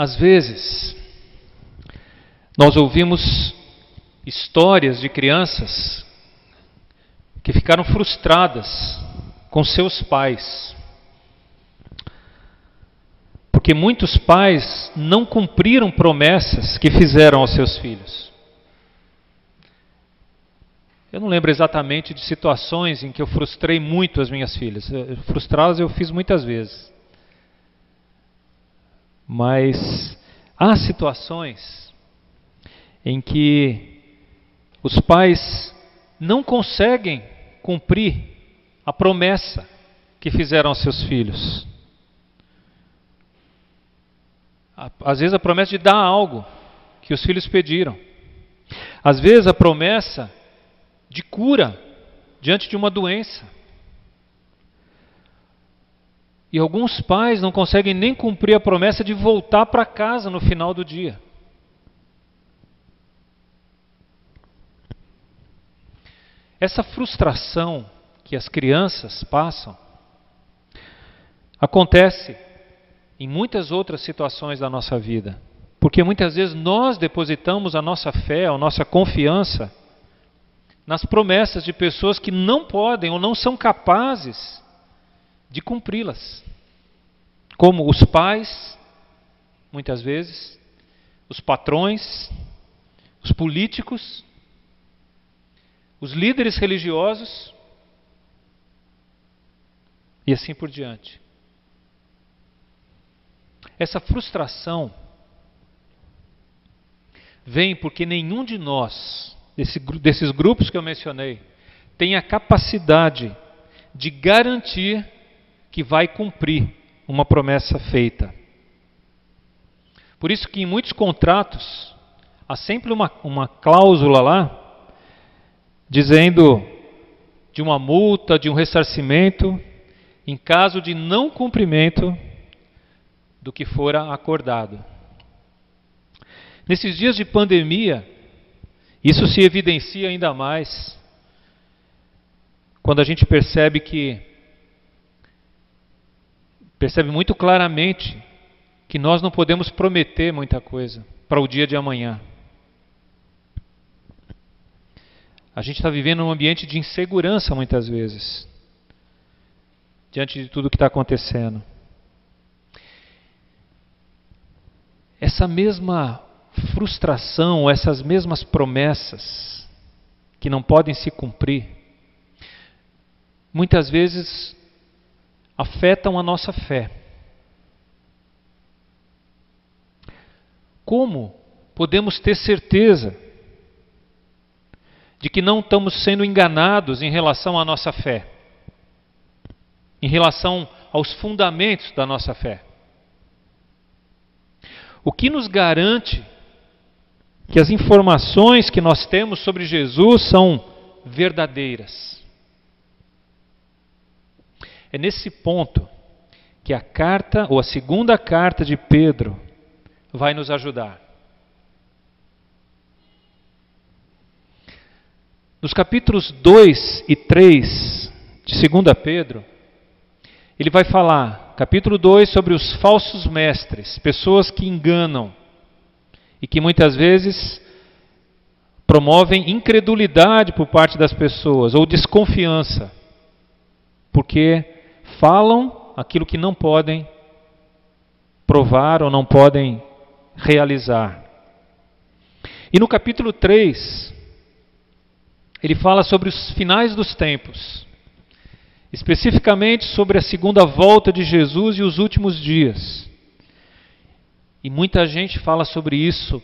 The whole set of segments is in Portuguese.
Às vezes, nós ouvimos histórias de crianças que ficaram frustradas com seus pais. Porque muitos pais não cumpriram promessas que fizeram aos seus filhos. Eu não lembro exatamente de situações em que eu frustrei muito as minhas filhas. Frustrá-las eu fiz muitas vezes. Mas há situações em que os pais não conseguem cumprir a promessa que fizeram aos seus filhos. Às vezes a promessa de dar algo que os filhos pediram. Às vezes a promessa de cura diante de uma doença. E alguns pais não conseguem nem cumprir a promessa de voltar para casa no final do dia. Essa frustração que as crianças passam acontece em muitas outras situações da nossa vida. Porque muitas vezes nós depositamos a nossa fé, a nossa confiança nas promessas de pessoas que não podem ou não são capazes de cumpri-las. Como os pais, muitas vezes, os patrões, os políticos, os líderes religiosos e assim por diante. Essa frustração vem porque nenhum de nós desse, desses grupos que eu mencionei, tem a capacidade de garantir que vai cumprir uma promessa feita. Por isso que em muitos contratos há sempre uma, uma cláusula lá dizendo de uma multa, de um ressarcimento, em caso de não cumprimento do que fora acordado. Nesses dias de pandemia, isso se evidencia ainda mais quando a gente percebe que percebe muito claramente que nós não podemos prometer muita coisa para o dia de amanhã. A gente está vivendo um ambiente de insegurança muitas vezes, diante de tudo que está acontecendo. Essa mesma frustração, essas mesmas promessas que não podem se cumprir, muitas vezes afetam a nossa fé. Como podemos ter certeza de que não estamos sendo enganados em relação à nossa fé, em relação aos fundamentos da nossa fé? O que nos garante que as informações que nós temos sobre Jesus são verdadeiras. É nesse ponto que a carta, ou a segunda carta de Pedro, vai nos ajudar. Nos capítulos 2 e 3 de 2 Pedro, ele vai falar, capítulo 2, sobre os falsos mestres, pessoas que enganam e que muitas vezes promovem incredulidade por parte das pessoas ou desconfiança, porque falam aquilo que não podem provar ou não podem realizar. E no capítulo 3, ele fala sobre os finais dos tempos, especificamente sobre a segunda volta de Jesus e os últimos dias. E muita gente fala sobre isso,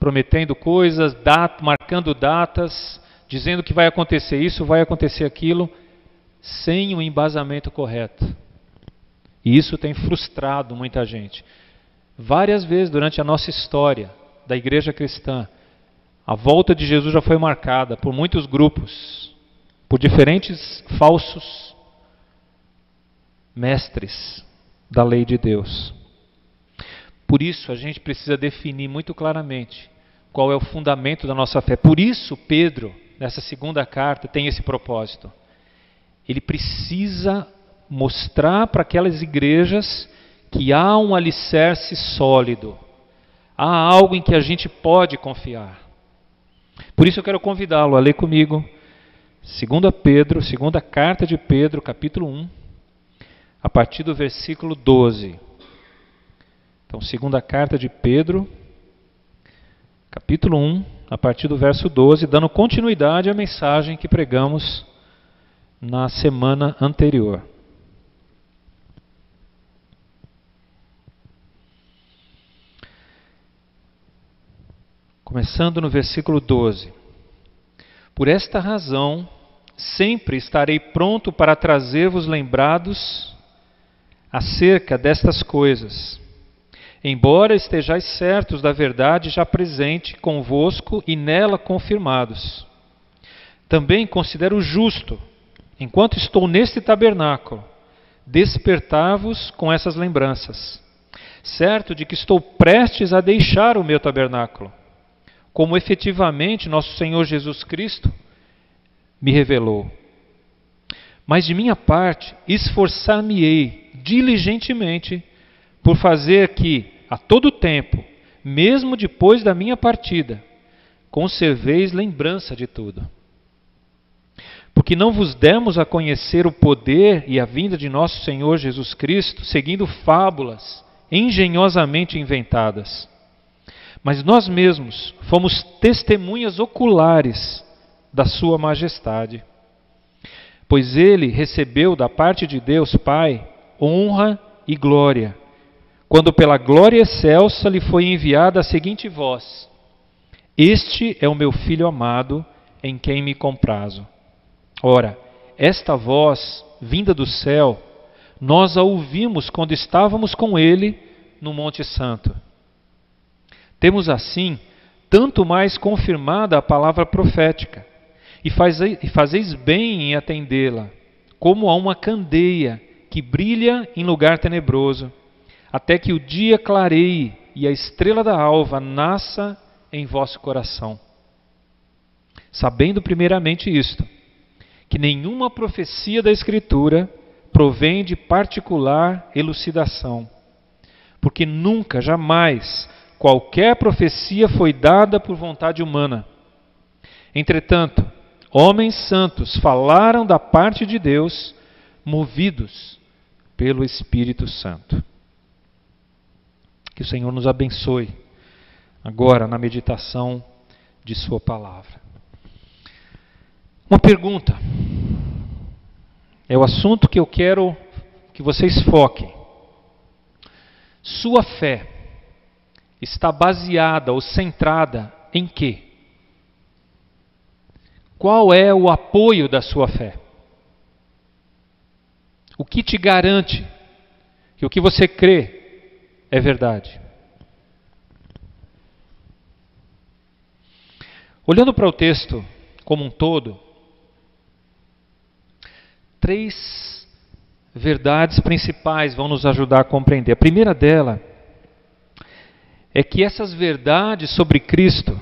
prometendo coisas, dat marcando datas, dizendo que vai acontecer isso, vai acontecer aquilo, sem o embasamento correto. E isso tem frustrado muita gente. Várias vezes durante a nossa história da igreja cristã, a volta de Jesus já foi marcada por muitos grupos, por diferentes falsos mestres da lei de Deus. Por isso, a gente precisa definir muito claramente qual é o fundamento da nossa fé. Por isso, Pedro, nessa segunda carta, tem esse propósito. Ele precisa mostrar para aquelas igrejas que há um alicerce sólido, há algo em que a gente pode confiar. Por isso eu quero convidá-lo a ler comigo 2 Pedro, segunda carta de Pedro, capítulo 1, a partir do versículo 12. Então, segunda carta de Pedro, capítulo 1, a partir do verso 12, dando continuidade à mensagem que pregamos na semana anterior. Começando no versículo 12. Por esta razão, sempre estarei pronto para trazer-vos lembrados acerca destas coisas, embora estejais certos da verdade já presente convosco e nela confirmados. Também considero justo, enquanto estou neste tabernáculo, despertar-vos com essas lembranças, certo de que estou prestes a deixar o meu tabernáculo, como efetivamente nosso Senhor Jesus Cristo me revelou. Mas de minha parte, esforçar-me-ei diligentemente por fazer que, a todo tempo, mesmo depois da minha partida, conserveis lembrança de tudo. Porque não vos demos a conhecer o poder e a vinda de nosso Senhor Jesus Cristo, seguindo fábulas engenhosamente inventadas. Mas nós mesmos fomos testemunhas oculares da Sua Majestade. Pois ele recebeu da parte de Deus Pai honra e glória, quando pela glória excelsa lhe foi enviada a seguinte voz: Este é o meu filho amado, em quem me comprazo. Ora, esta voz, vinda do céu, nós a ouvimos quando estávamos com ele no Monte Santo. Temos assim tanto mais confirmada a palavra profética e, e fazeis bem em atendê-la, como a uma candeia que brilha em lugar tenebroso, até que o dia clareie e a estrela da alva nasça em vosso coração. Sabendo primeiramente isto, que nenhuma profecia da Escritura provém de particular elucidação, porque nunca, jamais, qualquer profecia foi dada por vontade humana. Entretanto, homens santos falaram da parte de Deus, movidos pelo Espírito Santo. Que o Senhor nos abençoe agora na meditação de Sua palavra. Uma pergunta. É o assunto que eu quero que vocês foquem. Sua fé está baseada ou centrada em quê? Qual é o apoio da sua fé? O que te garante que o que você crê é verdade? Olhando para o texto como um todo, três verdades principais vão nos ajudar a compreender. A primeira dela é que essas verdades sobre Cristo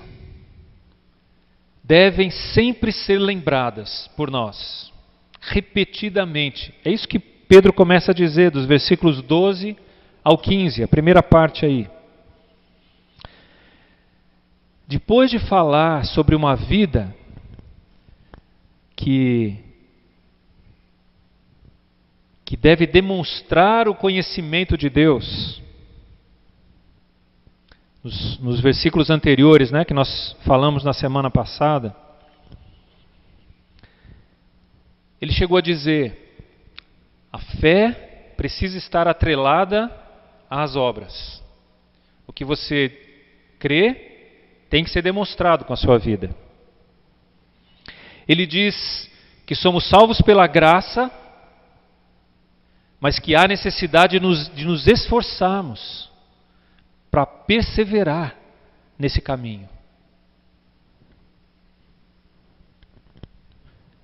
devem sempre ser lembradas por nós, repetidamente. É isso que Pedro começa a dizer, dos versículos 12 ao 15, a primeira parte aí. Depois de falar sobre uma vida que que deve demonstrar o conhecimento de Deus, nos, nos versículos anteriores, né, que nós falamos na semana passada, ele chegou a dizer: a fé precisa estar atrelada às obras. O que você crê tem que ser demonstrado com a sua vida. Ele diz que somos salvos pela graça, mas que há necessidade de nos, de nos esforçarmos para perseverar nesse caminho.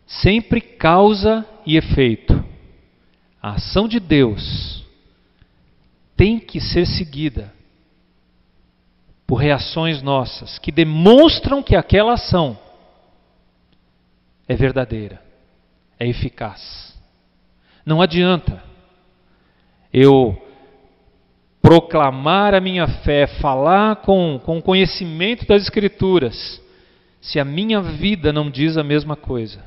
Sempre causa e efeito. A ação de Deus tem que ser seguida por reações nossas que demonstram que aquela ação é verdadeira, é eficaz. Não adianta eu proclamar a minha fé, falar com, conhecimento das Escrituras, se a minha vida não diz a mesma coisa?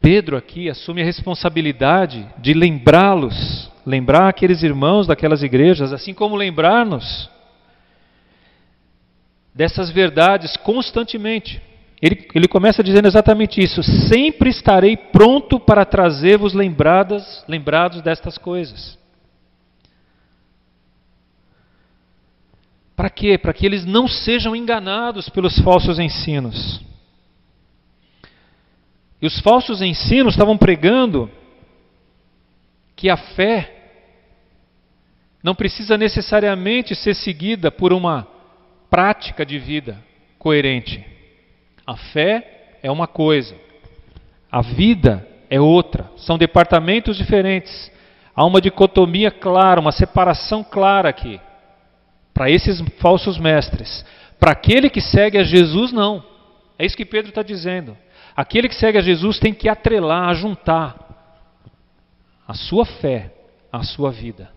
Pedro aqui assume a responsabilidade de lembrá-los, lembrar aqueles irmãos daquelas igrejas, assim como lembrar-nos dessas verdades constantemente. Ele, ele começa dizendo exatamente isso: sempre estarei pronto para trazer-vos lembradas, lembrados destas coisas. Para quê? Para que eles não sejam enganados pelos falsos ensinos. E os falsos ensinos estavam pregando que a fé não precisa necessariamente ser seguida por uma prática de vida coerente. A fé é uma coisa, a vida é outra. São departamentos diferentes. Há uma dicotomia clara, uma separação clara aqui. Para esses falsos mestres. Para aquele que segue a Jesus, não. É isso que Pedro está dizendo. Aquele que segue a Jesus tem que atrelar, juntar a sua fé à sua vida.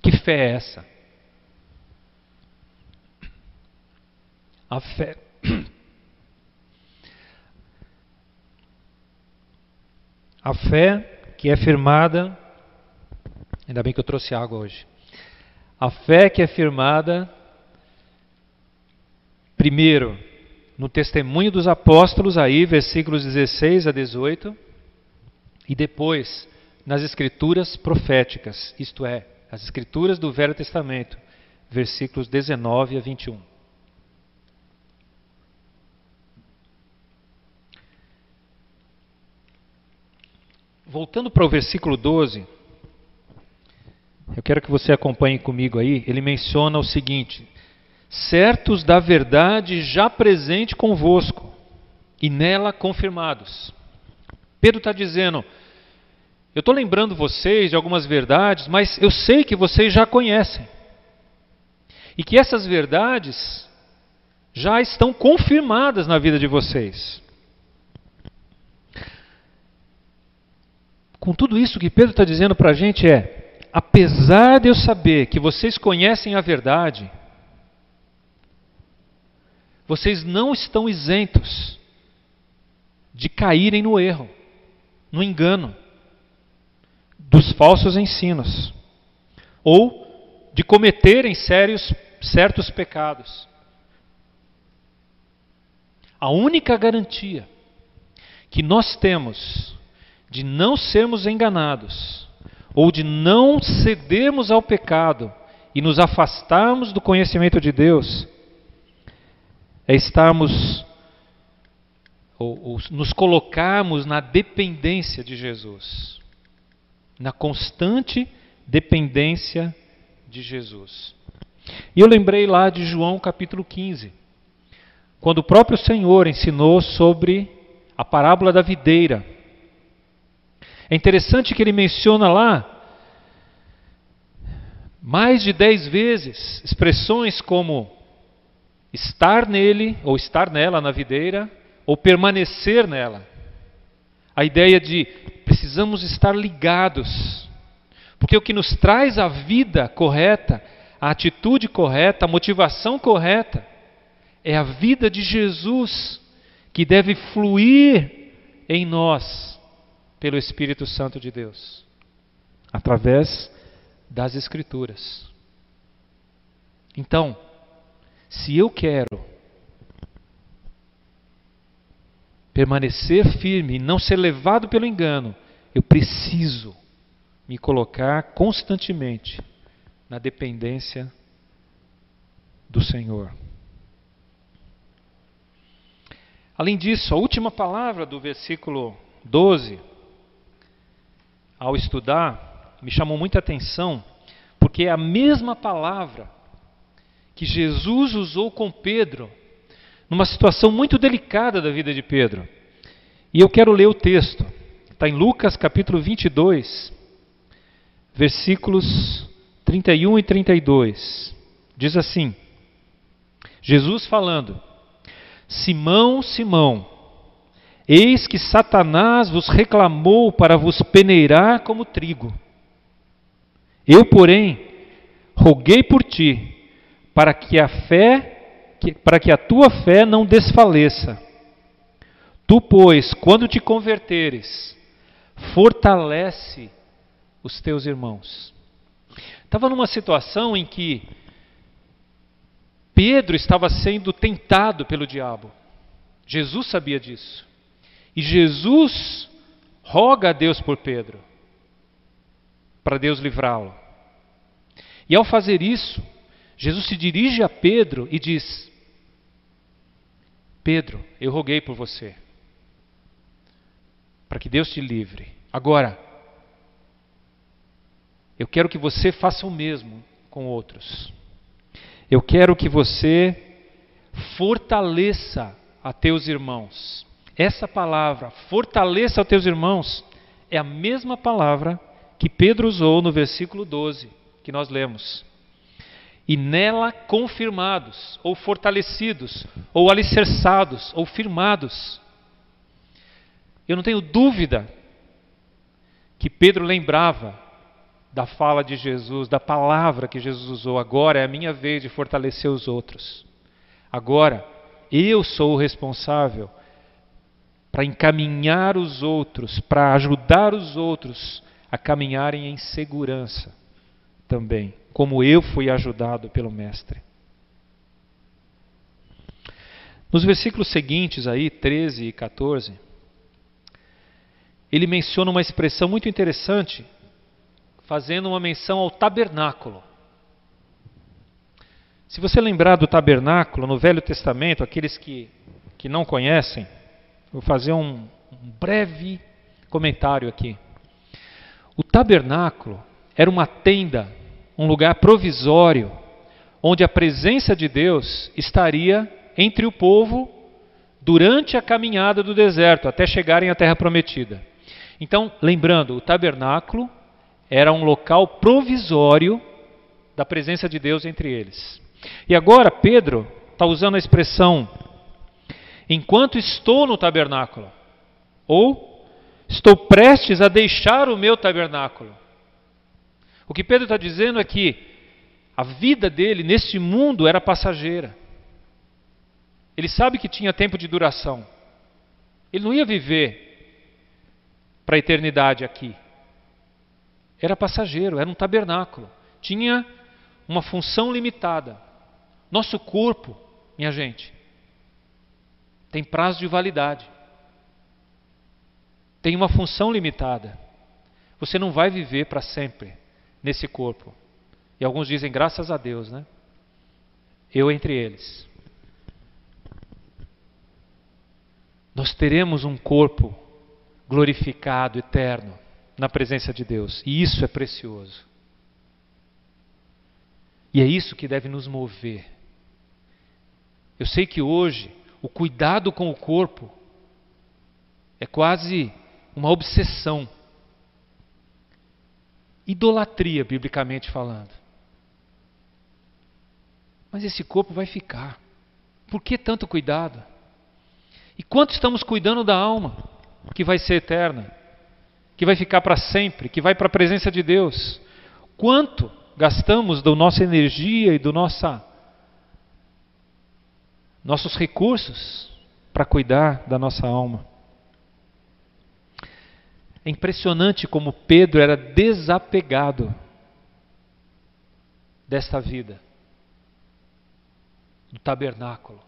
Que fé é essa? A fé. A fé que é firmada. Ainda bem que eu trouxe água hoje. A fé que é firmada Primeiro, no testemunho dos apóstolos, aí, versículos 16 a 18, e depois nas escrituras proféticas, isto é, as escrituras do Velho Testamento, versículos 19 a 21. Voltando para o versículo 12, eu quero que você acompanhe comigo aí. Ele menciona o seguinte: certos da verdade já presente convosco e nela confirmados. Pedro está dizendo: eu estou lembrando vocês de algumas verdades, mas eu sei que vocês já conhecem. E que essas verdades já estão confirmadas na vida de vocês. Com tudo isso que Pedro está dizendo para a gente é: apesar de eu saber que vocês conhecem a verdade, vocês não estão isentos de caírem no erro, no engano, dos falsos ensinos, ou de cometerem sérios, certos pecados. A única garantia que nós temos de não sermos enganados, ou de não cedermos ao pecado e nos afastarmos do conhecimento de Deus, é estarmos ou, ou nos colocarmos na dependência de Jesus, na constante dependência de Jesus. E eu lembrei lá de João capítulo 15, quando o próprio Senhor ensinou sobre a parábola da videira. É interessante que ele menciona lá mais de dez vezes expressões como estar nele, ou estar nela na videira, ou permanecer nela. A ideia de precisamos estar ligados, porque o que nos traz a vida correta, a atitude correta, a motivação correta, é a vida de Jesus que deve fluir em nós pelo Espírito Santo de Deus, através das Escrituras. Então, se eu quero permanecer firme e não ser levado pelo engano, eu preciso me colocar constantemente na dependência do Senhor. Além disso, a última palavra do versículo 12, ao estudar, me chamou muita atenção, porque é a mesma palavra que Jesus usou com Pedro numa situação muito delicada da vida de Pedro. E eu quero ler o texto. Está em Lucas capítulo 22, versículos 31 e 32. Diz assim: Jesus falando: Simão, Simão, Eis que Satanás vos reclamou para vos peneirar como trigo. Eu, porém, roguei por ti, para que a fé, para que a tua fé não desfaleça. Tu, pois, quando te converteres, fortalece os teus irmãos. Estava numa situação em que Pedro estava sendo tentado pelo diabo. Jesus sabia disso. E Jesus roga a Deus por Pedro, para Deus livrá-lo. E ao fazer isso, Jesus se dirige a Pedro e diz: Pedro, eu roguei por você, para que Deus te livre. Agora, eu quero que você faça o mesmo com outros. Eu quero que você fortaleça a teus irmãos. Essa palavra, fortaleça a teus irmãos, é a mesma palavra que Pedro usou no versículo 12, que nós lemos. E nela confirmados, ou fortalecidos, ou alicerçados, ou firmados. Eu não tenho dúvida que Pedro lembrava da fala de Jesus, da palavra que Jesus usou. Agora é a minha vez de fortalecer os outros. Agora eu sou o responsável para encaminhar os outros, para ajudar os outros a caminharem em segurança também, como eu fui ajudado pelo Mestre. Nos versículos seguintes aí, 13 e 14, ele menciona uma expressão muito interessante fazendo uma menção ao tabernáculo. Se você lembrar do tabernáculo no Velho Testamento, aqueles que, que não conhecem, vou fazer um, breve comentário aqui. O tabernáculo era uma tenda, um lugar provisório, onde a presença de Deus estaria entre o povo durante a caminhada do deserto, até chegarem à terra prometida. Então, lembrando, o tabernáculo era um local provisório da presença de Deus entre eles. E agora Pedro está usando a expressão enquanto estou no tabernáculo, ou estou prestes a deixar o meu tabernáculo. O que Pedro está dizendo é que a vida dele neste mundo era passageira. Ele sabe que tinha tempo de duração. Ele não ia viver para a eternidade aqui era passageiro, era um tabernáculo, tinha uma função limitada. Nosso corpo, minha gente, tem prazo de validade, tem uma função limitada. Você não vai viver para sempre nesse corpo. E alguns dizem graças a Deus, né? Eu entre eles. Nós teremos um corpo glorificado, eterno na presença de Deus. E isso é precioso. E é isso que deve nos mover. Eu sei que hoje o cuidado com o corpo é quase uma obsessão. Idolatria, biblicamente falando. Mas esse corpo vai ficar. Por que tanto cuidado? E quanto estamos cuidando da alma, que vai ser eterna? que vai ficar para sempre, que vai para a presença de Deus. Quanto gastamos da nossa energia e do nossa nossos recursos para cuidar da nossa alma? É impressionante como Pedro era desapegado desta vida, do tabernáculo,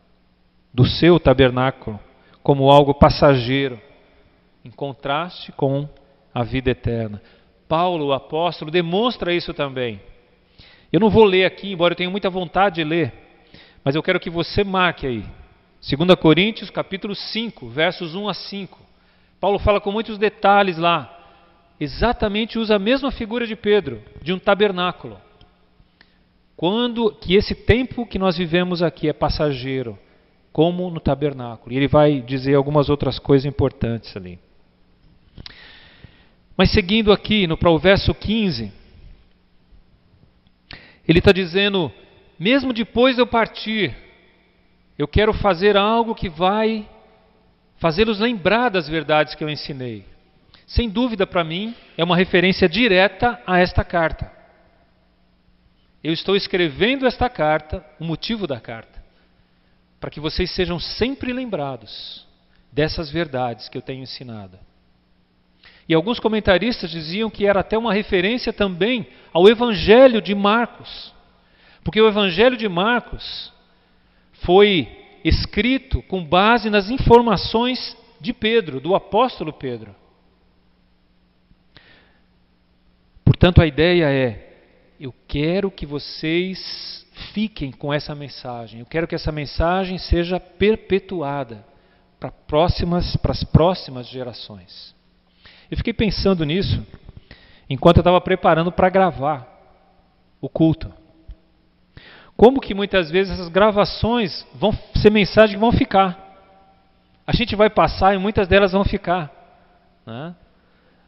do seu tabernáculo, como algo passageiro, em contraste com a vida eterna. Paulo, o apóstolo, demonstra isso também. Eu não vou ler aqui, embora eu tenha muita vontade de ler, mas eu quero que você marque aí. 2 Coríntios, capítulo 5, versos 1 a 5. Paulo fala com muitos detalhes lá. Exatamente usa a mesma figura de Pedro, de um tabernáculo. Quando que esse tempo que nós vivemos aqui é passageiro, como no tabernáculo. E ele vai dizer algumas outras coisas importantes ali. Mas seguindo aqui no, para o verso 15, ele está dizendo: mesmo depois de eu partir, eu quero fazer algo que vai fazê-los lembrar das verdades que eu ensinei. Sem dúvida, para mim, é uma referência direta a esta carta. Eu estou escrevendo esta carta, o motivo da carta, para que vocês sejam sempre lembrados dessas verdades que eu tenho ensinado. E alguns comentaristas diziam que era até uma referência também ao Evangelho de Marcos. Porque o Evangelho de Marcos foi escrito com base nas informações de Pedro, do apóstolo Pedro. Portanto, a ideia é: eu quero que vocês fiquem com essa mensagem, eu quero que essa mensagem seja perpetuada para próximas, para as próximas gerações. Eu fiquei pensando nisso enquanto eu estava preparando para gravar o culto. Como que muitas vezes essas gravações vão ser mensagens que vão ficar. A gente vai passar e muitas delas vão ficar. Né?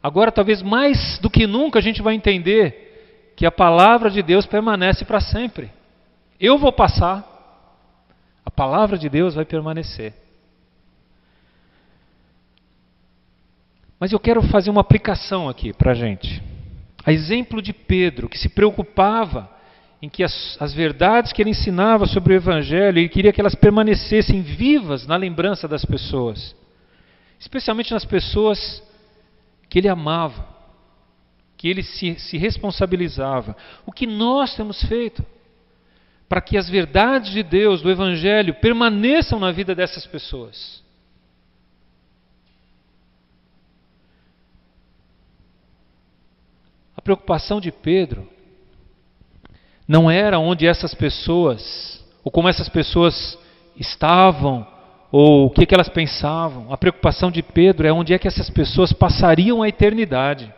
Agora, talvez mais do que nunca, a gente vai entender que a palavra de Deus permanece para sempre. Eu vou passar, a palavra de Deus vai permanecer. Mas eu quero fazer uma aplicação aqui para a gente. A exemplo de Pedro, que se preocupava em que as, as, verdades que ele ensinava sobre o Evangelho, ele queria que elas permanecessem vivas na lembrança das pessoas, especialmente nas pessoas que ele amava, que ele se, se responsabilizava. O que nós temos feito para que as verdades de Deus, do Evangelho, permaneçam na vida dessas pessoas? A preocupação de Pedro não era onde essas pessoas, ou como essas pessoas estavam, ou o que, que elas pensavam. A preocupação de Pedro é onde é que essas pessoas passariam a eternidade.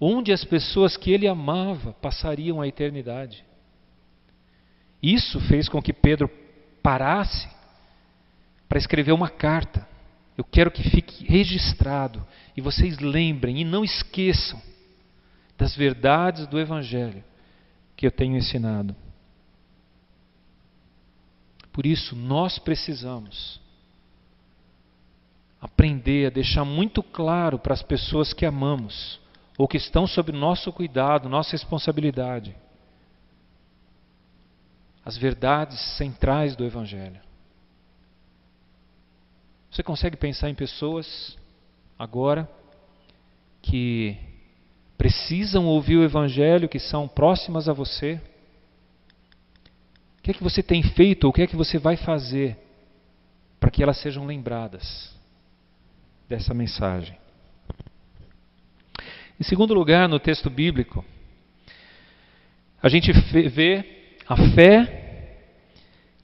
Onde as pessoas que ele amava passariam a eternidade. Isso fez com que Pedro parasse para escrever uma carta. Eu quero que fique registrado e vocês lembrem e não esqueçam das verdades do Evangelho que eu tenho ensinado. Por isso, nós precisamos aprender a deixar muito claro para as pessoas que amamos ou que estão sob nosso cuidado, nossa responsabilidade, as verdades centrais do Evangelho. Você consegue pensar em pessoas agora que precisam ouvir o Evangelho, que são próximas a você? O que é que você tem feito ou o que é que você vai fazer para que elas sejam lembradas dessa mensagem? Em segundo lugar, no texto bíblico, a gente vê a fé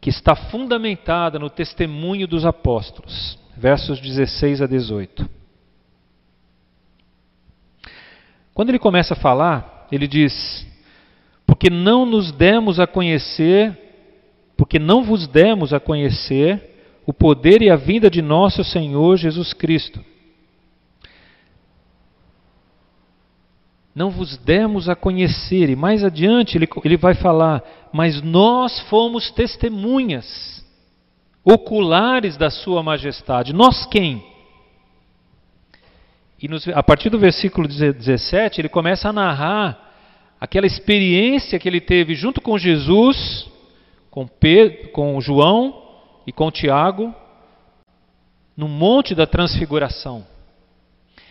que está fundamentada no testemunho dos apóstolos, versos 16 a 18. Quando ele começa a falar, ele diz: Porque não nos demos a conhecer, porque não vos demos a conhecer o poder e a vinda de nosso Senhor Jesus Cristo. Não vos demos a conhecer, e mais adiante ele, ele vai falar, mas nós fomos testemunhas oculares da Sua Majestade. Nós quem? E nos, a partir do versículo 17, ele começa a narrar aquela experiência que ele teve junto com Jesus, com, Pedro, com João e com Tiago, no Monte da Transfiguração.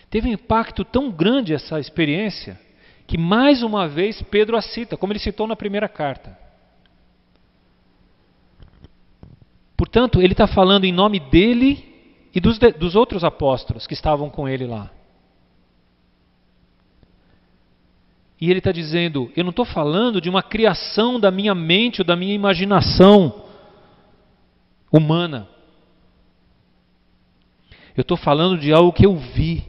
Teve um impacto tão grande essa experiência que mais uma vez Pedro a cita, como ele citou na primeira carta. Portanto, ele está falando em nome dele e dos, dos outros apóstolos que estavam com ele lá. E ele está dizendo: eu não estou falando de uma criação da minha mente ou da minha imaginação humana. Eu estou falando de algo que eu vi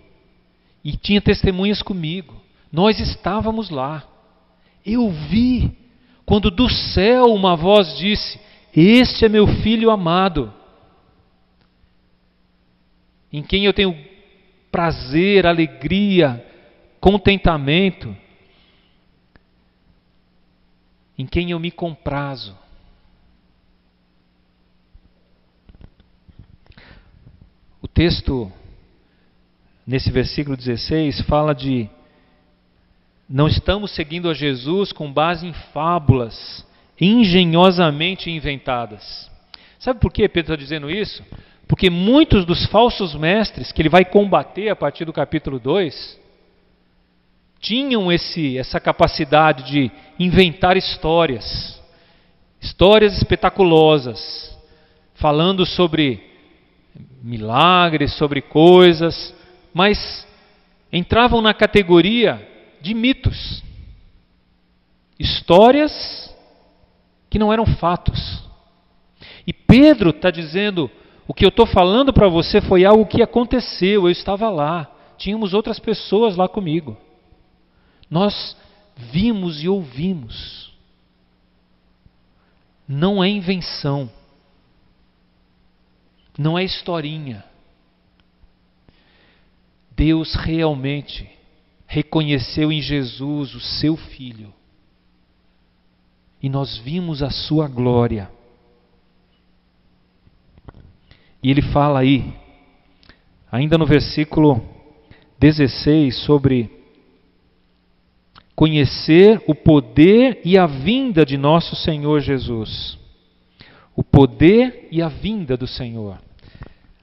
e tinha testemunhas comigo. Nós estávamos lá. Eu vi quando do céu uma voz disse: Este é meu filho amado em quem eu tenho prazer, alegria, contentamento, em quem eu me comprazo. texto, nesse versículo 16, fala de não estamos seguindo a Jesus com base em fábulas engenhosamente inventadas. Sabe por que Pedro está dizendo isso? Porque muitos dos falsos mestres que ele vai combater a partir do capítulo 2 tinham esse, essa capacidade de inventar histórias, histórias espetaculosas, falando sobre milagres, sobre coisas, mas entravam na categoria de mitos, histórias que não eram fatos. E Pedro está dizendo: o que eu estou falando para você foi algo que aconteceu, eu estava lá, tínhamos outras pessoas lá comigo. Nós vimos e ouvimos. Não é invenção. Não é historinha. Deus realmente reconheceu em Jesus o seu Filho. E nós vimos a sua glória. E ele fala aí, ainda no versículo 16, sobre conhecer o poder e a vinda de nosso Senhor Jesus. O poder e a vinda do Senhor.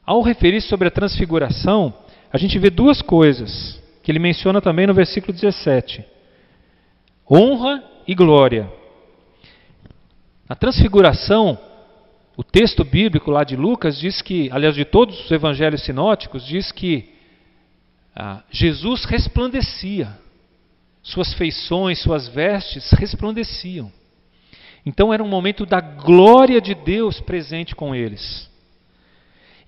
Ao referir sobre a transfiguração, a gente vê duas coisas que ele menciona também no versículo 17: honra e glória. Na transfiguração, o texto bíblico lá de Lucas diz que, aliás, de todos os evangelhos sinóticos, diz que ah, Jesus resplandecia, suas feições, suas vestes resplandeciam. Então era um momento da glória de Deus presente com eles.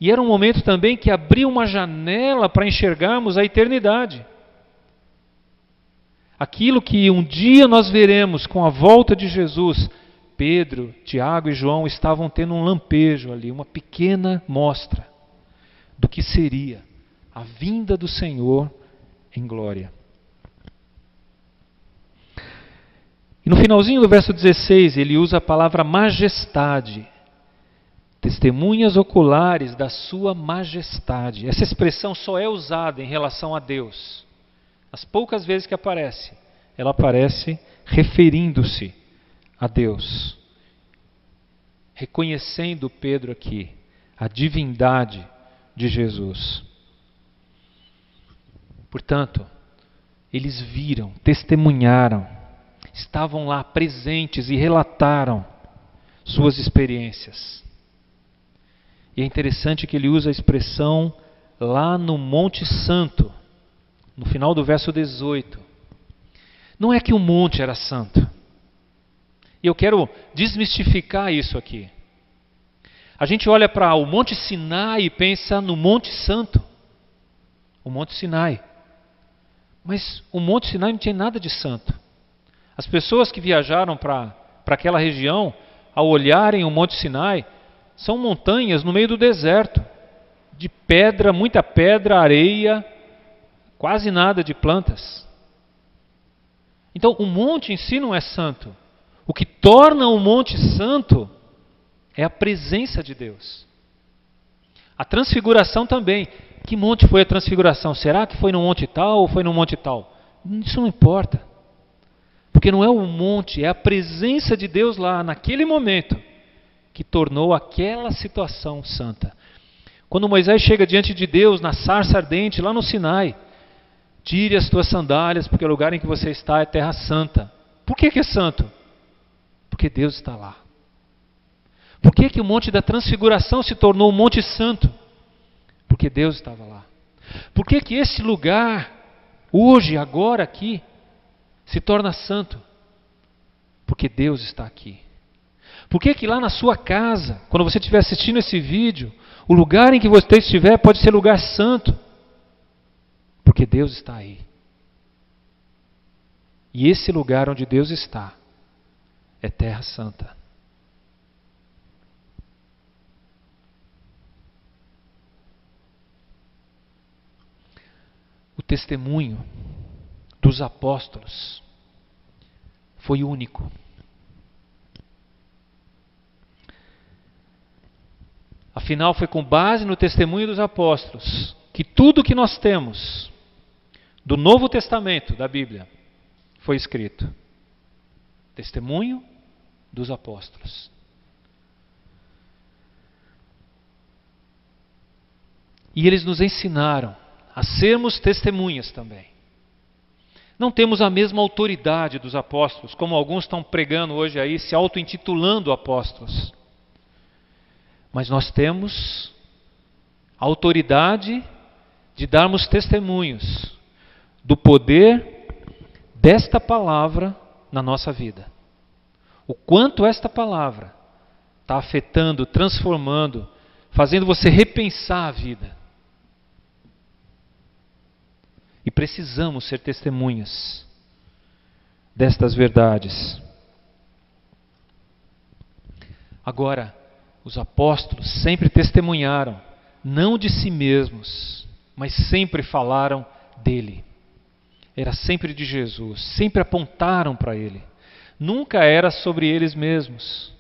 E era um momento também que abria uma janela para enxergarmos a eternidade. Aquilo que um dia nós veremos com a volta de Jesus, Pedro, Tiago e João estavam tendo um lampejo ali, uma pequena mostra do que seria a vinda do Senhor em glória. E no finalzinho do verso 16, ele usa a palavra majestade testemunhas oculares da Sua majestade. Essa expressão só é usada em relação a Deus. As poucas vezes que aparece, ela aparece referindo-se a Deus. Reconhecendo Pedro aqui a divindade de Jesus. Portanto, eles viram, testemunharam, estavam lá presentes e relataram suas experiências. E é interessante que ele usa a expressão lá no Monte Santo, no final do verso 18. Não é que o monte era santo. E eu quero desmistificar isso aqui. A gente olha para o Monte Sinai e pensa no Monte Santo. O Monte Sinai. Mas o Monte Sinai não tinha nada de santo. As pessoas que viajaram para aquela região, ao olharem o Monte Sinai, são montanhas no meio do deserto, de pedra, muita pedra, areia, quase nada de plantas. Então, o monte em si não é santo. O que torna o monte santo é a presença de Deus. A transfiguração também. Que monte foi a transfiguração? Será que foi no monte tal ou foi no monte tal? Isso não importa. Porque não é o monte, é a presença de Deus lá, naquele momento que tornou aquela situação santa. Quando Moisés chega diante de Deus na sarça ardente, lá no Sinai, tire as tuas sandálias, porque o lugar em que você está é terra santa. Por que, que é santo? Porque Deus está lá. Por que, que o monte da transfiguração se tornou um monte santo? Porque Deus estava lá. Por que, que esse lugar, hoje, agora aqui, se torna santo? Porque Deus está aqui. Por que, que lá na sua casa, quando você estiver assistindo esse vídeo, o lugar em que você estiver pode ser lugar santo? Porque Deus está aí. E esse lugar onde Deus está é terra santa. O testemunho dos apóstolos foi único. Afinal, foi com base no testemunho dos apóstolos que tudo que nós temos do Novo Testamento da Bíblia foi escrito. Testemunho dos apóstolos. E eles nos ensinaram a sermos testemunhas também. Não temos a mesma autoridade dos apóstolos, como alguns estão pregando hoje aí, se auto-intitulando apóstolos. Mas nós temos a autoridade de darmos testemunhos do poder desta palavra na nossa vida. O quanto esta palavra está afetando, transformando, fazendo você repensar a vida. E precisamos ser testemunhas destas verdades. Agora, os apóstolos sempre testemunharam, não de si mesmos, mas sempre falaram dele. Era sempre de Jesus, sempre apontaram para ele. Nunca era sobre eles mesmos,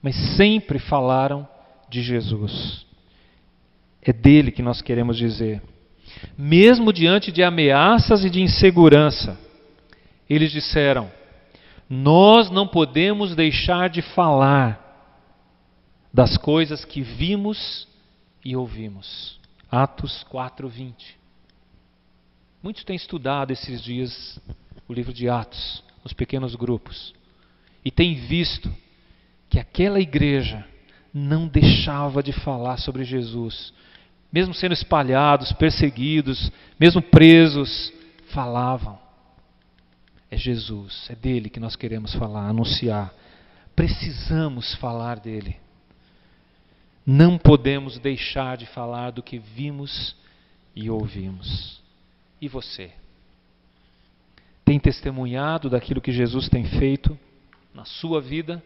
mas sempre falaram de Jesus. É dele que nós queremos dizer. Mesmo diante de ameaças e de insegurança, eles disseram: Nós não podemos deixar de falar das coisas que vimos e ouvimos. Atos 4, 20. Muitos têm estudado esses dias o livro de Atos, os pequenos grupos, e têm visto que aquela igreja não deixava de falar sobre Jesus, mesmo sendo espalhados, perseguidos, mesmo presos, falavam. É Jesus, é dele que nós queremos falar, anunciar. Precisamos falar dele. Não podemos deixar de falar do que vimos e ouvimos. E você? Tem testemunhado daquilo que Jesus tem feito na sua vida?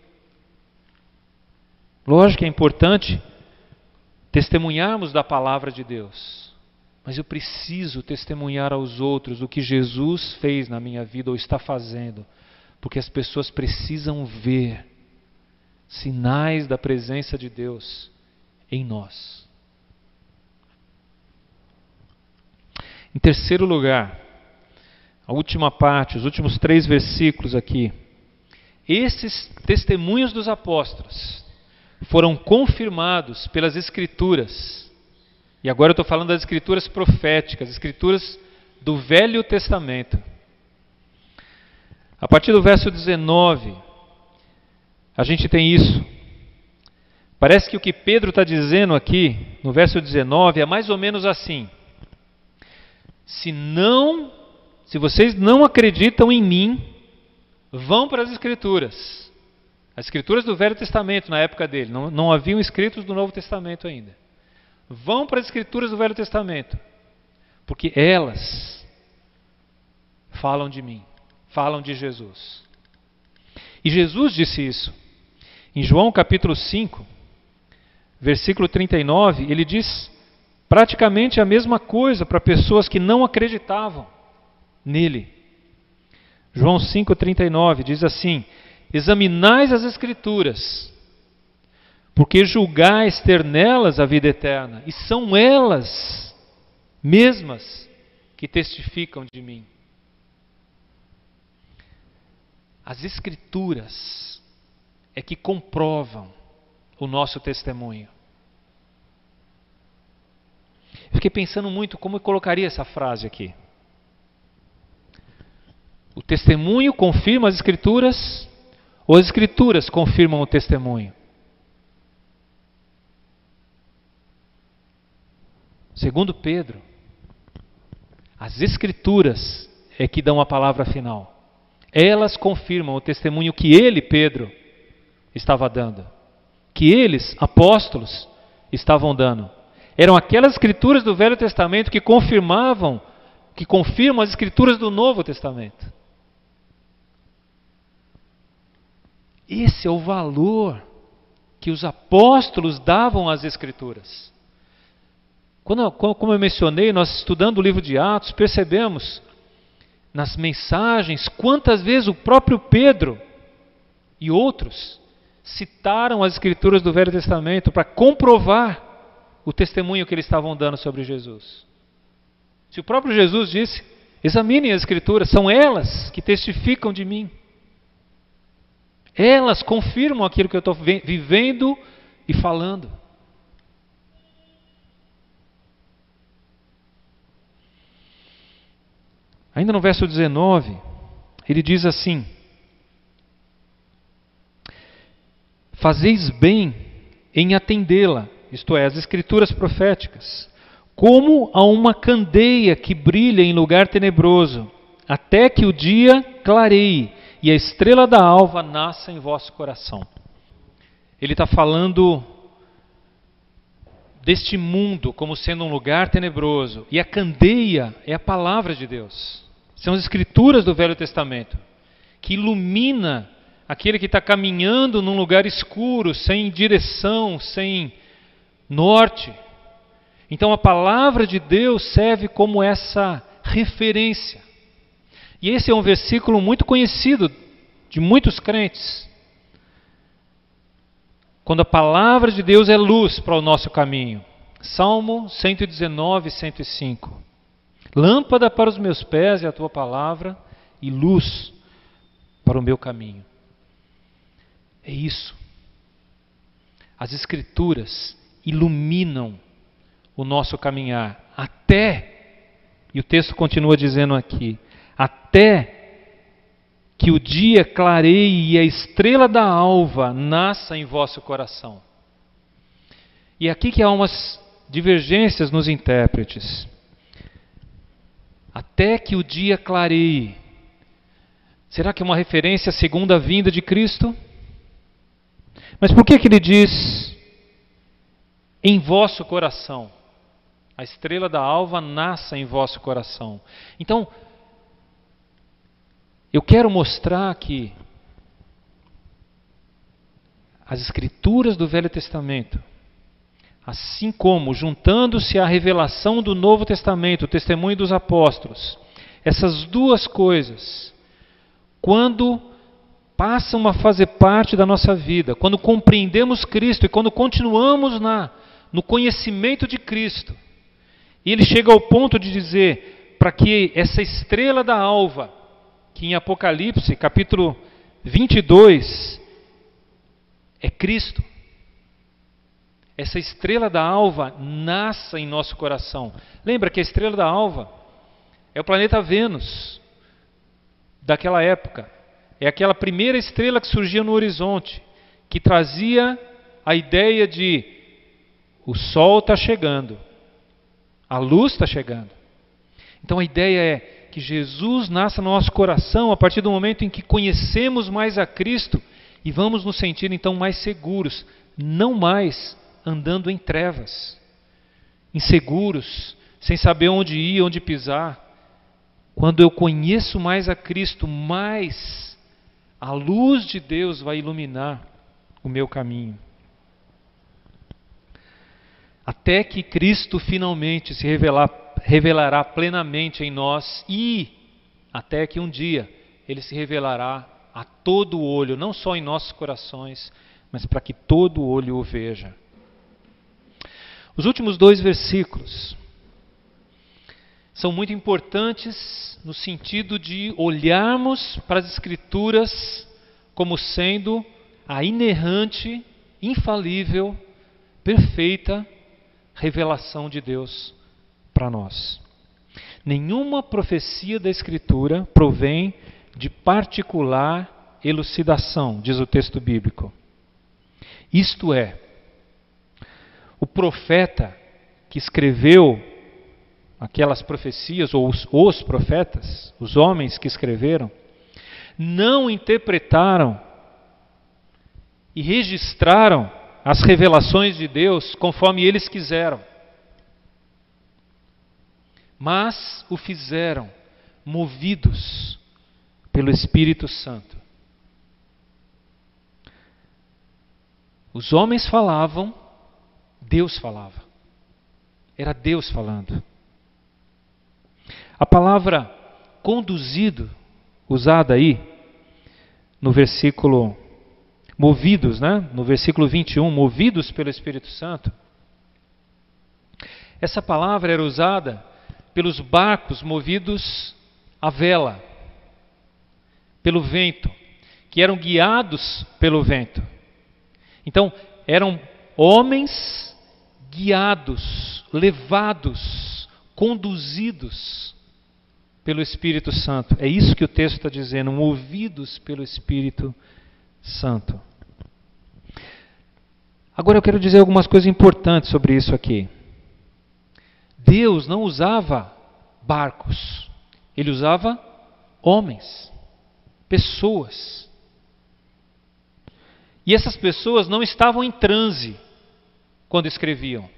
Lógico que é importante testemunharmos da palavra de Deus, mas eu preciso testemunhar aos outros o que Jesus fez na minha vida ou está fazendo, porque as pessoas precisam ver sinais da presença de Deus em nós. Em terceiro lugar, a última parte, os últimos três versículos aqui. Esses testemunhos dos apóstolos foram confirmados pelas Escrituras. E agora eu estou falando das Escrituras proféticas, Escrituras do Velho Testamento. A partir do verso 19, a gente tem isso. Parece que o que Pedro está dizendo aqui, no verso 19, é mais ou menos assim: Se não, se vocês não acreditam em mim, vão para as Escrituras. As escrituras do Velho Testamento na época dele, não, não haviam escritos do Novo Testamento ainda. Vão para as escrituras do Velho Testamento, porque elas falam de mim, falam de Jesus. E Jesus disse isso. Em João capítulo 5, versículo 39, ele diz praticamente a mesma coisa para pessoas que não acreditavam nele. João 5,39 diz assim: Examinais as Escrituras, porque julgais ter nelas a vida eterna, e são elas mesmas que testificam de mim. As Escrituras é que comprovam o nosso testemunho. Eu fiquei pensando muito como eu colocaria essa frase aqui. O testemunho confirma as Escrituras ou as Escrituras confirmam o testemunho? Segundo Pedro, as Escrituras é que dão a palavra final. Elas confirmam o testemunho que ele, Pedro, estava dando. Que eles, apóstolos, estavam dando. Eram aquelas escrituras do Velho Testamento que confirmavam, que confirmam as escrituras do Novo Testamento. Esse é o valor que os apóstolos davam às Escrituras. Quando, como eu mencionei, nós estudando o livro de Atos, percebemos nas mensagens quantas vezes o próprio Pedro e outros citaram as Escrituras do Velho Testamento para comprovar o testemunho que eles estavam dando sobre Jesus? Se o próprio Jesus disse: examinem as Escrituras, são elas que testificam de mim. Elas confirmam aquilo que eu estou vivendo e falando. Ainda no verso 19, ele diz assim: Fazeis bem em atendê-la, isto é, as escrituras proféticas, como a uma candeia que brilha em lugar tenebroso, até que o dia clareie e a estrela da alva nasça em vosso coração. Ele está falando deste mundo como sendo um lugar tenebroso, e a candeia é a palavra de Deus. São as escrituras do Velho Testamento que ilumina aquele que está caminhando num lugar escuro, sem direção, sem norte. Então a palavra de Deus serve como essa referência. E esse é um versículo muito conhecido de muitos crentes. Quando a palavra de Deus é luz para o nosso caminho. Salmo 119, 105. Lâmpada para os meus pés é a tua palavra e luz para o meu caminho. É isso. As Escrituras iluminam o nosso caminhar até, e o texto continua dizendo aqui, até que o dia clareie e a estrela da alva nasça em vosso coração. E aqui que há umas divergências nos intérpretes até que o dia clareie. Será que é uma referência à segunda vinda de Cristo? Mas por que, que ele diz em vosso coração? A estrela da alva nasça em vosso coração. Então, eu quero mostrar que as escrituras do Velho Testamento Assim como, juntando-se à revelação do Novo Testamento, o testemunho dos apóstolos, essas duas coisas, quando passam a fazer parte da nossa vida, quando compreendemos Cristo e quando continuamos na, no conhecimento de Cristo, e ele chega ao ponto de dizer para que essa estrela da alva, que em Apocalipse, capítulo 22, é Cristo, essa estrela da alva nasça em nosso coração. Lembra que a estrela da alva é o planeta Vênus daquela época. É aquela primeira estrela que surgia no horizonte, que trazia a ideia de o sol está chegando, a luz está chegando. Então a ideia é que Jesus nasça no nosso coração a partir do momento em que conhecemos mais a Cristo e vamos nos sentir então mais seguros, não mais andando em trevas, inseguros, sem saber onde ir, onde pisar. Quando eu conheço mais a Cristo, mais a luz de Deus vai iluminar o meu caminho. Até que Cristo finalmente se revelar, revelará plenamente em nós e até que um dia ele se revelará a todo olho, não só em nossos corações, mas para que todo olho o veja. Os últimos dois versículos são muito importantes no sentido de olharmos para as Escrituras como sendo a inerrante, infalível, perfeita revelação de Deus para nós. Nenhuma profecia da Escritura provém de particular elucidação, diz o texto bíblico. Isto é, o profeta que escreveu aquelas profecias, ou os, os profetas, os homens que escreveram, não interpretaram e registraram as revelações de Deus conforme eles quiseram, mas o fizeram movidos pelo Espírito Santo. Os homens falavam Deus falava. Era Deus falando. A palavra conduzido, usada aí no versículo movidos, né? No versículo 21, movidos pelo Espírito Santo, Essa palavra era usada pelos barcos movidos à vela, pelo vento, que eram guiados pelo vento. Então, eram homens guiados, levados, conduzidos pelo Espírito Santo. É isso que o texto está dizendo, movidos pelo Espírito Santo. Agora eu quero dizer algumas coisas importantes sobre isso aqui. Deus não usava barcos, ele usava homens, pessoas. E essas pessoas não estavam em transe quando escreviam,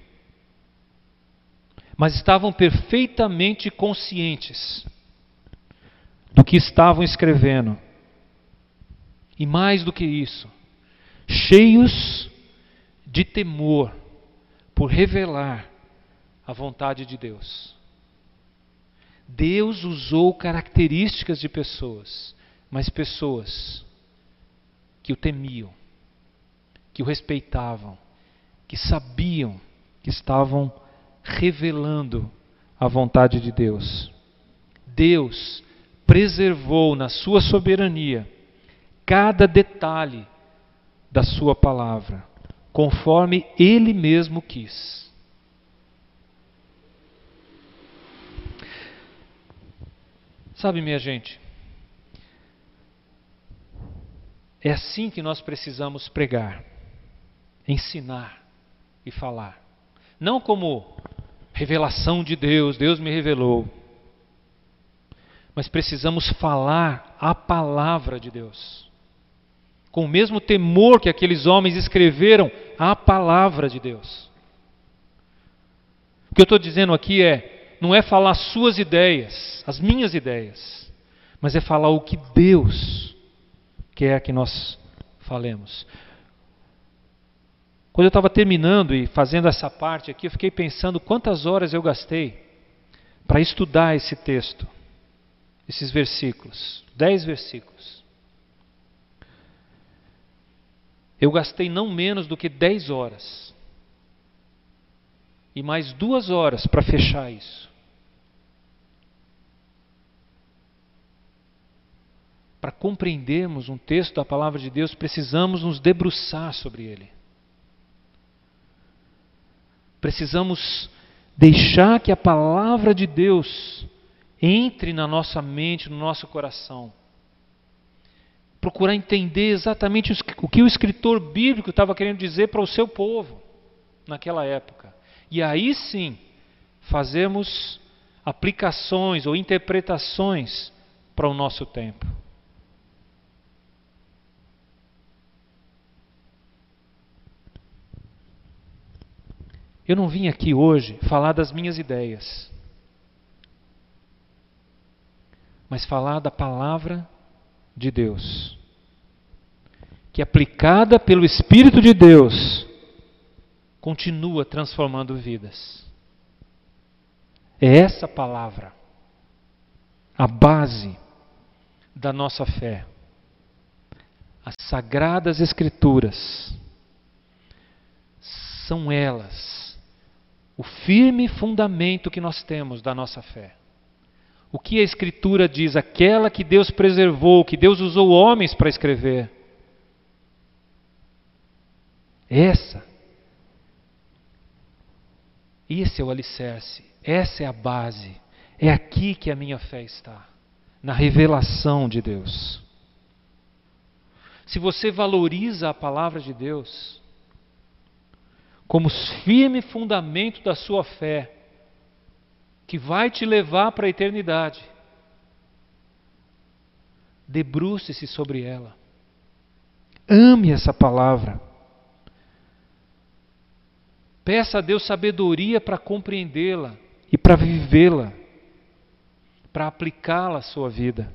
mas estavam perfeitamente conscientes do que estavam escrevendo. E mais do que isso, cheios de temor por revelar a vontade de Deus. Deus usou características de pessoas, mas pessoas que o temiam, que o respeitavam, que sabiam que estavam revelando a vontade de Deus. Deus preservou na sua soberania cada detalhe da sua palavra conforme ele mesmo quis. Sabe, minha gente, é assim que nós precisamos pregar, ensinar e falar. Não como revelação de Deus, Deus me revelou. Mas precisamos falar a palavra de Deus com o mesmo temor que aqueles homens escreveram a palavra de Deus. O que eu estou dizendo aqui é, não é falar suas ideias, as minhas ideias, mas é falar o que Deus quer que nós falemos. Quando eu estava terminando e fazendo essa parte aqui, eu fiquei pensando quantas horas eu gastei para estudar esse texto, esses versículos, dez versículos. eu gastei não menos do que 10 horas. E mais duas horas para fechar isso. Para compreendermos um texto da palavra de Deus, precisamos nos debruçar sobre ele. Precisamos deixar que a palavra de Deus entre na nossa mente, no nosso coração procurar entender exatamente o que o escritor bíblico estava querendo dizer para o seu povo naquela época. E aí sim, fazemos aplicações ou interpretações para o nosso tempo. Eu não vim aqui hoje falar das minhas ideias, mas falar da palavra de Deus, que aplicada pelo Espírito de Deus, continua transformando vidas. É essa palavra a base da nossa fé. As sagradas Escrituras são elas o firme fundamento que nós temos da nossa fé. O que a Escritura diz? Aquela que Deus preservou, que Deus usou homens para escrever. Essa. Esse é o alicerce, essa é a base. É aqui que a minha fé está na revelação de Deus. Se você valoriza a palavra de Deus como firme fundamento da sua fé, que vai te levar para a eternidade. Debruce-se sobre ela. Ame essa palavra. Peça a Deus sabedoria para compreendê-la e para vivê-la, para aplicá-la à sua vida.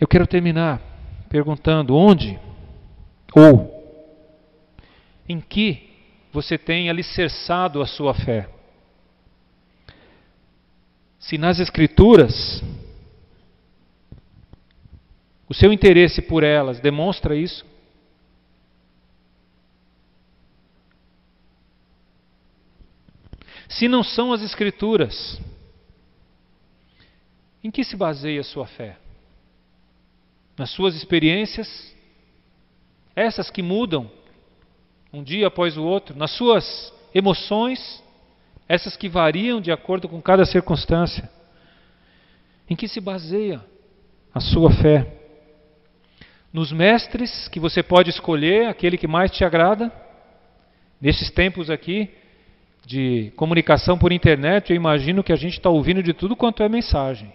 Eu quero terminar perguntando onde ou em que você tem alicerçado a sua fé. Se nas Escrituras o seu interesse por elas demonstra isso? Se não são as Escrituras, em que se baseia a sua fé? Nas suas experiências? Essas que mudam um dia após o outro? Nas suas emoções? Essas que variam de acordo com cada circunstância? Em que se baseia a sua fé? Nos mestres que você pode escolher, aquele que mais te agrada? Nesses tempos aqui de comunicação por internet, eu imagino que a gente está ouvindo de tudo quanto é mensagem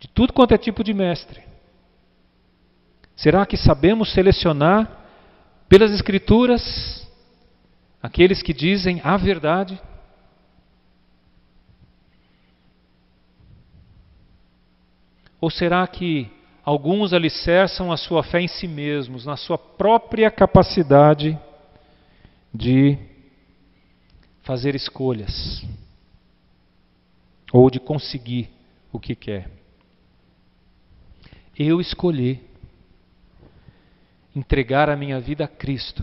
de tudo quanto é tipo de mestre. Será que sabemos selecionar pelas Escrituras aqueles que dizem a verdade? Ou será que alguns alicerçam a sua fé em si mesmos, na sua própria capacidade de fazer escolhas ou de conseguir o que quer? eu escolhi entregar a minha vida a Cristo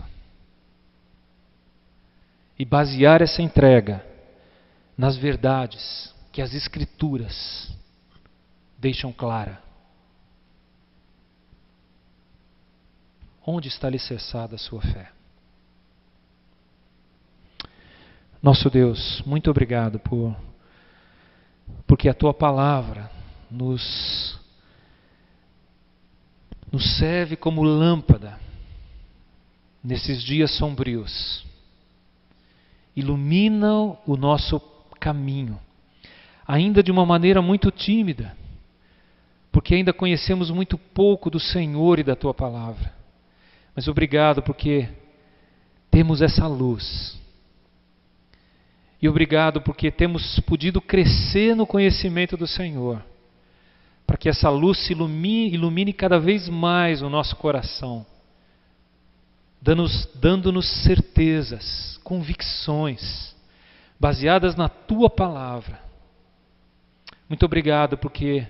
e basear essa entrega nas verdades que as Escrituras deixam clara. Onde está alicerçada a sua fé? Nosso Deus, muito obrigado por porque a tua palavra nos nos serve como lâmpada nesses dias sombrios. Ilumina o nosso caminho, ainda de uma maneira muito tímida, porque ainda conhecemos muito pouco do Senhor e da tua palavra. Mas obrigado porque temos essa luz. E obrigado porque temos podido crescer no conhecimento do Senhor para que essa luz ilumine, ilumine cada vez mais o nosso coração, dando-nos dando certezas, convicções, baseadas na tua palavra. Muito obrigado, porque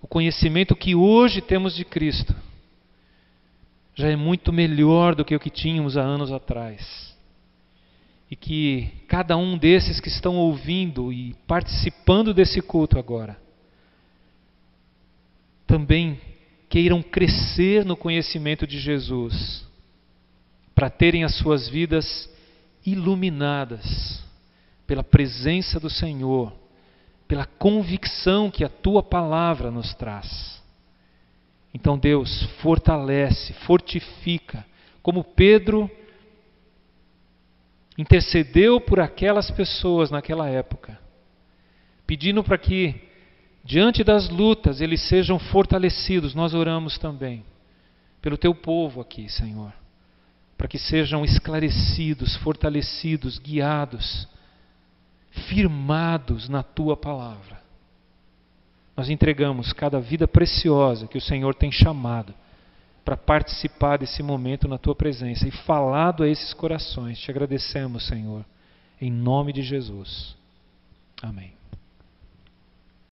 o conhecimento que hoje temos de Cristo já é muito melhor do que o que tínhamos há anos atrás. E que cada um desses que estão ouvindo e participando desse culto agora, também queiram crescer no conhecimento de Jesus, para terem as suas vidas iluminadas pela presença do Senhor, pela convicção que a tua palavra nos traz. Então, Deus, fortalece, fortifica, como Pedro intercedeu por aquelas pessoas naquela época, pedindo para que diante das lutas, eles sejam fortalecidos. Nós oramos também pelo teu povo aqui, Senhor, para que sejam esclarecidos, fortalecidos, guiados, firmados na tua palavra. Nós entregamos cada vida preciosa que o Senhor tem chamado para participar desse momento na tua presença e falado a esses corações. Te agradecemos, Senhor, em nome de Jesus. Amém.